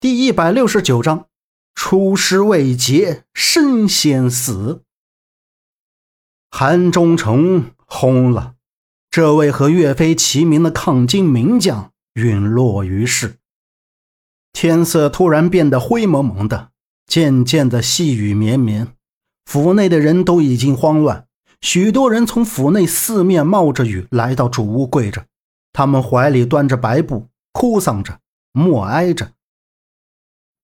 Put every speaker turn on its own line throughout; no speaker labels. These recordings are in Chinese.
第一百六十九章，出师未捷身先死。韩忠诚轰了，这位和岳飞齐名的抗金名将陨落于世。天色突然变得灰蒙蒙的，渐渐的细雨绵绵，府内的人都已经慌乱，许多人从府内四面冒着雨来到主屋跪着，他们怀里端着白布，哭丧着，默哀着。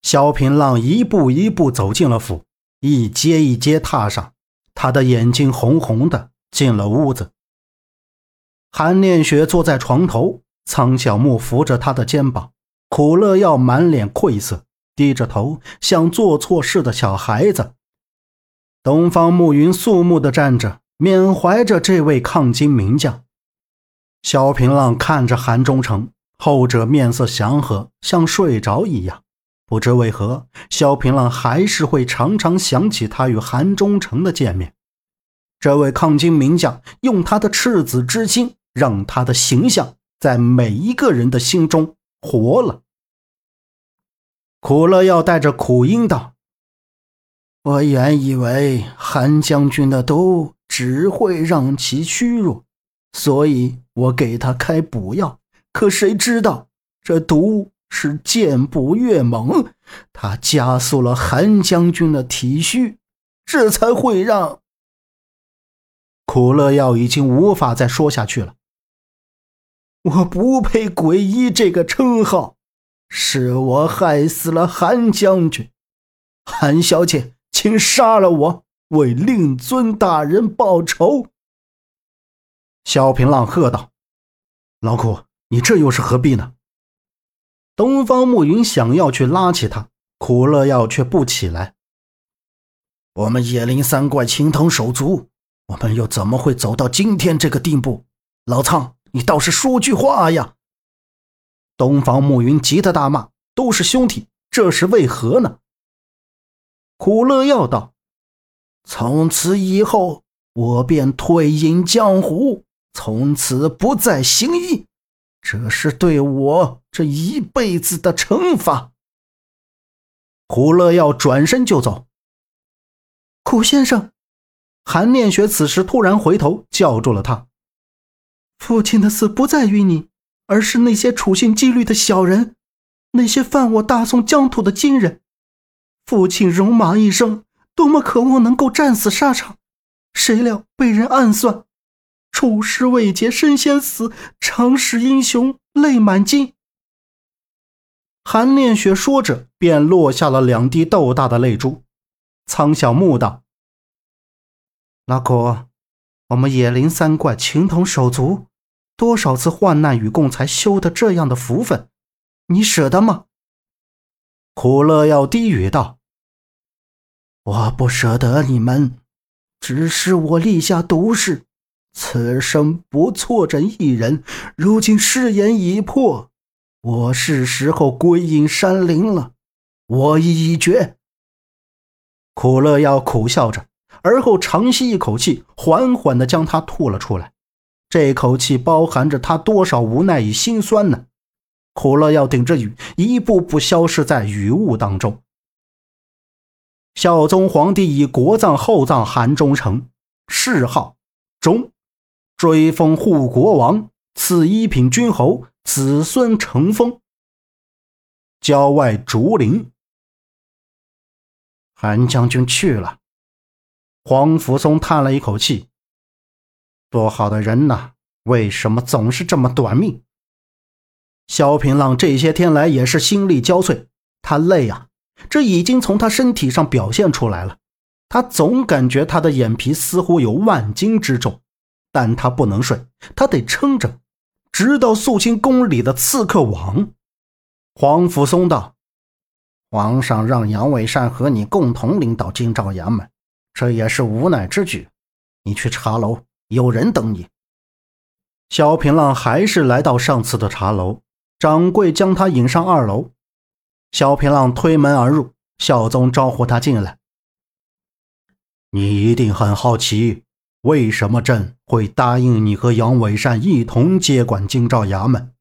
萧平浪一步一步走进了府，一阶一阶踏上，他的眼睛红红的，进了屋子。韩念雪坐在床头，苍小木扶着他的肩膀，苦乐药满脸愧色，低着头，像做错事的小孩子。东方暮云肃穆地站着，缅怀着这位抗金名将。萧平浪看着韩忠诚，后者面色祥和，像睡着一样。不知为何，萧平浪还是会常常想起他与韩忠诚的见面。这位抗金名将用他的赤子之心，让他的形象在每一个人的心中活了。苦乐要带着苦音道：“我原以为韩将军的毒只会让其虚弱，所以我给他开补药。可谁知道这毒……”是箭步越猛，他加速了韩将军的体虚，这才会让苦乐药已经无法再说下去了。我不配鬼医这个称号，是我害死了韩将军。韩小姐，请杀了我，为令尊大人报仇。萧平浪喝道：“老苦，你这又是何必呢？”东方暮云想要去拉起他，苦乐药却不起来。我们野林三怪情同手足，我们又怎么会走到今天这个地步？老苍，你倒是说句话呀！东方暮云急得大骂：“都是兄弟，这是为何呢？”苦乐药道：“从此以后，我便退隐江湖，从此不再行医。”这是对我这一辈子的惩罚。胡乐要转身就走。苦先生，韩念雪此时突然回头叫住了他。父亲的死不在于你，而是那些处心积虑的小人，那些犯我大宋疆土的金人。父亲戎马一生，多么渴望能够战死沙场，谁料被人暗算。出师未捷身先死，长使英雄泪满襟。韩念雪说着，便落下了两滴豆大的泪珠。苍小木道：“老古，我们野林三怪情同手足，多少次患难与共，才修得这样的福分，你舍得吗？”苦乐要低语道：“我不舍得你们，只是我立下毒誓。”此生不错这一人，如今誓言已破，我是时候归隐山林了。我意已决。苦乐要苦笑着，而后长吸一口气，缓缓地将它吐了出来。这口气包含着他多少无奈与心酸呢？苦乐要顶着雨，一步步消失在雨雾当中。孝宗皇帝以国葬厚葬韩忠诚，谥号忠。追封护国王，赐一品君侯，子孙承封。郊外竹林，韩将军去了。黄福松叹了一口气：“多好的人呐，为什么总是这么短命？”萧平浪这些天来也是心力交瘁，他累啊，这已经从他身体上表现出来了。他总感觉他的眼皮似乎有万斤之重。但他不能睡，他得撑着，直到肃清宫里的刺客网。黄甫松道：“皇上让杨伟善和你共同领导京兆衙门，这也是无奈之举。你去茶楼，有人等你。”萧平浪还是来到上次的茶楼，掌柜将他引上二楼。萧平浪推门而入，孝宗招呼他进来：“你一定很好奇。”为什么朕会答应你和杨伟善一同接管京兆衙门？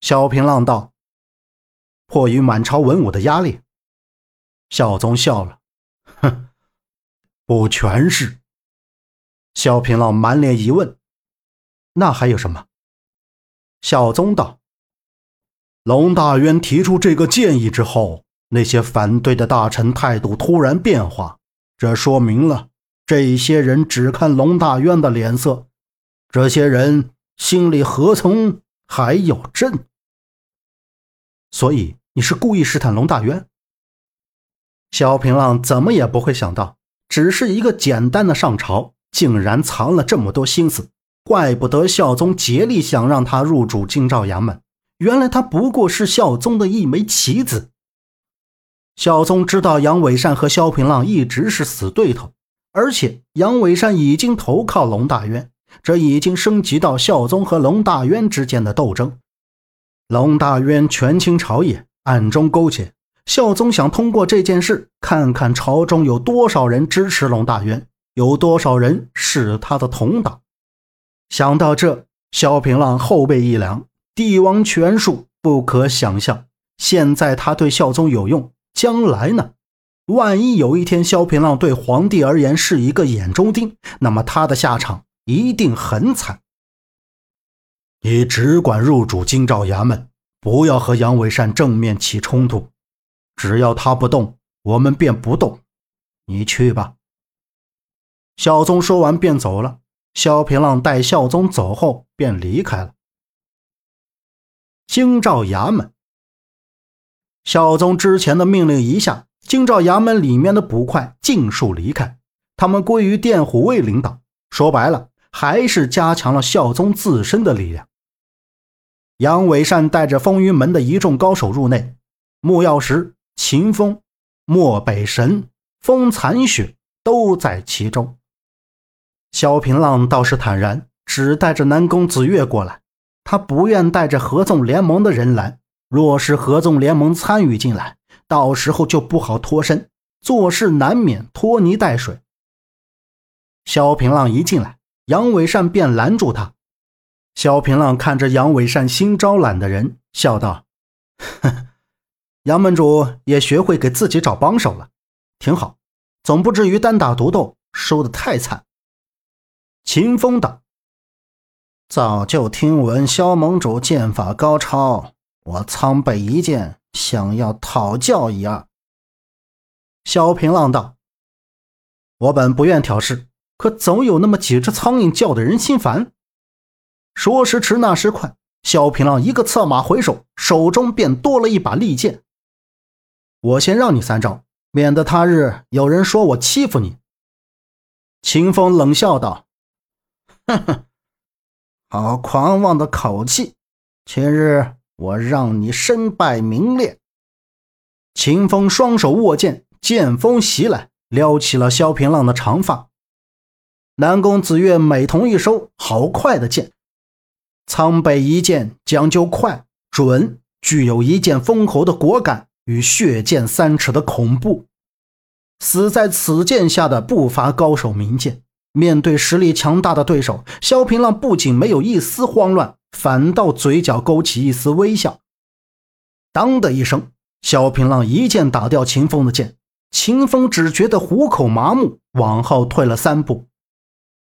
萧平浪道：“迫于满朝文武的压力。孝宗笑了，哼，不全是。萧平浪满脸疑问：“那还有什么？”孝宗道：“龙大渊提出这个建议之后，那些反对的大臣态度突然变化，这说明了这些人只看龙大渊的脸色，这些人心里何曾还有朕？所以你是故意试探龙大渊？”萧平浪怎么也不会想到，只是一个简单的上朝，竟然藏了这么多心思。怪不得孝宗竭力想让他入主京兆衙门，原来他不过是孝宗的一枚棋子。孝宗知道杨伟善和萧平浪一直是死对头，而且杨伟善已经投靠龙大渊，这已经升级到孝宗和龙大渊之间的斗争。龙大渊权倾朝野，暗中勾结。孝宗想通过这件事，看看朝中有多少人支持龙大渊，有多少人是他的同党。想到这，萧平浪后背一凉。帝王权术不可想象，现在他对孝宗有用，将来呢？万一有一天萧平浪对皇帝而言是一个眼中钉，那么他的下场一定很惨。你只管入主京兆衙门，不要和杨伟善正面起冲突。只要他不动，我们便不动。你去吧。孝宗说完便走了。萧平浪待孝宗走后便离开了。京兆衙门，孝宗之前的命令一下，京兆衙门里面的捕快尽数离开，他们归于殿虎卫领导。说白了，还是加强了孝宗自身的力量。杨伟善带着风云门的一众高手入内，木曜石。秦风、漠北神、风残雪都在其中。萧平浪倒是坦然，只带着南宫子月过来。他不愿带着合纵联盟的人来，若是合纵联盟参与进来，到时候就不好脱身，做事难免拖泥带水。萧平浪一进来，杨伟善便拦住他。萧平浪看着杨伟善新招揽的人，笑道：“哼。”杨门主也学会给自己找帮手了，挺好，总不至于单打独斗输得太惨。秦风道：“早就听闻萧盟主剑法高超，我苍北一剑想要讨教一二。”萧平浪道：“我本不愿挑事，可总有那么几只苍蝇叫得人心烦。”说时迟，那时快，萧平浪一个策马回首，手中便多了一把利剑。我先让你三招，免得他日有人说我欺负你。”秦风冷笑道，“哼哼，好狂妄的口气！今日我让你身败名裂。”秦风双手握剑，剑锋袭来，撩起了萧平浪的长发。南宫子月美瞳一收，好快的剑！苍北一剑讲究快准，具有一剑封喉的果敢。与血溅三尺的恐怖，死在此剑下的不乏高手名剑。面对实力强大的对手，萧平浪不仅没有一丝慌乱，反倒嘴角勾起一丝微笑。当的一声，萧平浪一剑打掉秦风的剑，秦风只觉得虎口麻木，往后退了三步。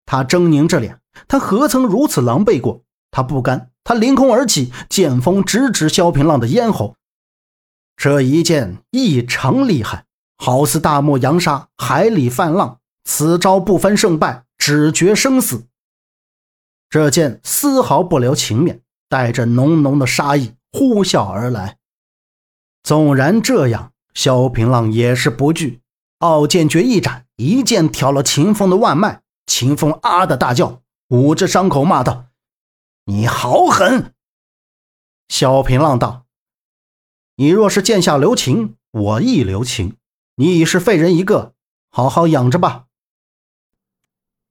他狰狞着脸，他何曾如此狼狈过？他不甘，他凌空而起，剑锋直指萧平浪的咽喉。这一剑异常厉害，好似大漠扬沙，海里泛浪。此招不分胜败，只决生死。这剑丝毫不留情面，带着浓浓的杀意呼啸而来。纵然这样，萧平浪也是不惧，傲剑诀一斩，一剑挑了秦风的腕脉。秦风啊的大叫，捂着伤口骂道：“你好狠！”萧平浪道。你若是剑下留情，我亦留情。你已是废人一个，好好养着吧。